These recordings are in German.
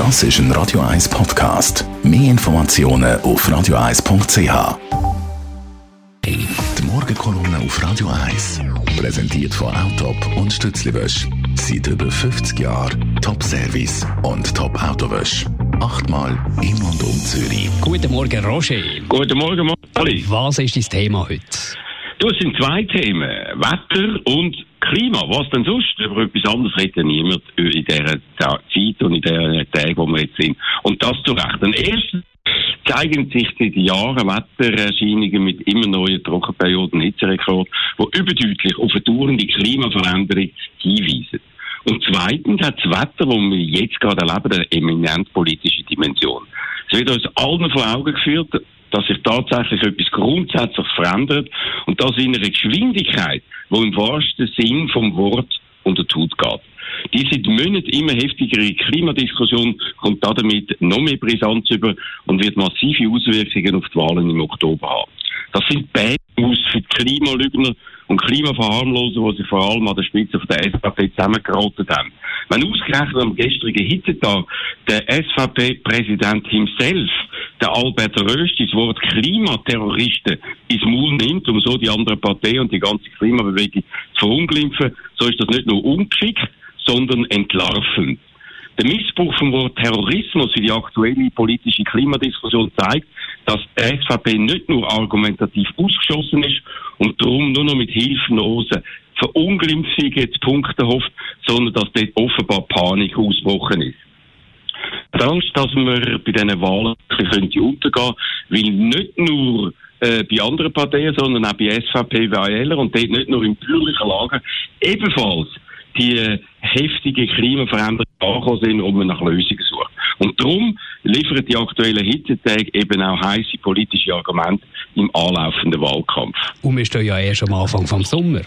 Das ist ein Radio 1 Podcast. Mehr Informationen auf radio1.ch. Die Morgenkolonne auf Radio 1. Präsentiert von Autop und Stützliwösch. Seit über 50 Jahren Top-Service und Top-Autowösch. Achtmal in und um Zürich. Guten Morgen, Roger. Guten Morgen, Molly. Was ist dein Thema heute? Du, es sind zwei Themen. Wetter und Klima. Was denn sonst? Über etwas anderes redet niemand in dieser Zeit und in diesen Tagen, wo wir jetzt sind. Und das zu Recht. Denn erstens zeigen sich seit Jahren Wettererscheinungen mit immer neuen Trockenperioden, Hitzerekord, die überdeutlich auf eine dauernde Klimaveränderung hinweisen. Und zweitens hat das Wetter, das wir jetzt gerade erleben, eine eminent politische Dimension. Es wird uns allen vor Augen geführt, dass sich tatsächlich etwas grundsätzlich verändert und das in einer Geschwindigkeit, wo im wahrsten Sinn vom Wort unter die Haut geht. Die seit Monaten immer heftigere Klimadiskussion kommt damit noch mehr Brisanz über und wird massive Auswirkungen auf die Wahlen im Oktober haben. Das sind Bad für die Klimalügner und Klimaverharmloser, die sich vor allem an der Spitze von der SVP zusammengeraten haben. Wenn ausgerechnet am gestrigen Hitzetag der SVP-Präsident himself, der Albert Rösti, das Wort Klimaterroristen ins Maul nimmt, um so die andere Partei und die ganze Klimabewegung zu verunglimpfen, so ist das nicht nur ungeschickt, sondern entlarvend. Der Missbrauch vom Wort Terrorismus für die aktuelle politische Klimadiskussion zeigt, dass die SVP nicht nur argumentativ ausgeschossen ist und darum nur noch mit hilflosen Verunglimpfungen zu Punkten hofft, sondern dass dort offenbar Panik ausgebrochen ist. Die Angst, dass wir bei diesen Wahlen könnte untergehen, weil nicht nur äh, bei anderen Parteien, sondern auch bei SVP, Wähler und dort nicht nur in bürgerlichen Lagen ebenfalls die äh, heftige Klimaveränderung angekommen sind und man nach Lösungen sucht. Und darum liefern die aktuellen Hitzetage eben auch heiße politische Argumente im anlaufenden Wahlkampf. Und wir stehen ja erst am Anfang vom Sommer.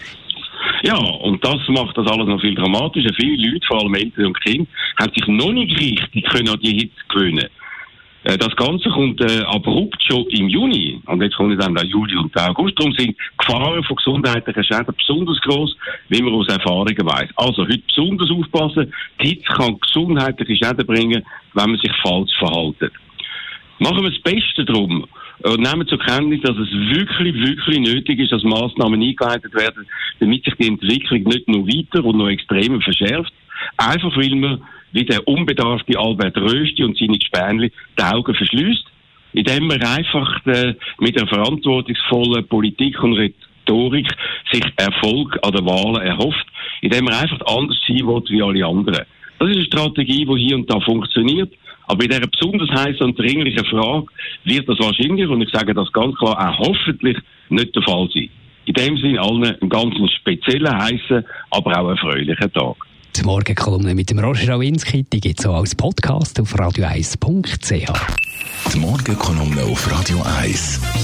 Ja, und das macht das alles noch viel dramatischer. Viele Leute, vor allem Eltern und Kinder, haben sich noch nicht richtig können an die Hitze gewöhnen äh, das Ganze kommt äh, abrupt schon im Juni. Und jetzt kommen dann der Juli und August. Darum sind Gefahren von gesundheitlichen Schäden besonders groß, wie man aus Erfahrungen weiß. Also heute besonders aufpassen. Die Hitze kann gesundheitliche Schäden bringen, wenn man sich falsch verhält. Machen wir das Beste drum und nehmen zur Kenntnis, dass es wirklich, wirklich nötig ist, dass Massnahmen eingeleitet werden, damit sich die Entwicklung nicht nur weiter und noch extremer verschärft. Einfach weil man, wie der unbedarfte Albert Rösti und seine Spänli, die Augen verschließt, indem man einfach äh, mit einer verantwortungsvollen Politik und Rhetorik sich Erfolg an den Wahlen erhofft, indem man einfach anders sein will wie alle anderen. Das ist eine Strategie, die hier und da funktioniert. Aber bei dieser besonders heißen und dringlichen Frage wird das wahrscheinlich, und ich sage das ganz klar, auch hoffentlich nicht der Fall sein. In dem Sinne allen einen ganz speziellen, heißen, aber auch erfreulichen Tag. Die Morgenkolumne mit dem Roger Rawinski, die gibt es auch als Podcast auf radio1.ch. Die Morgenkolumne auf Radio 1.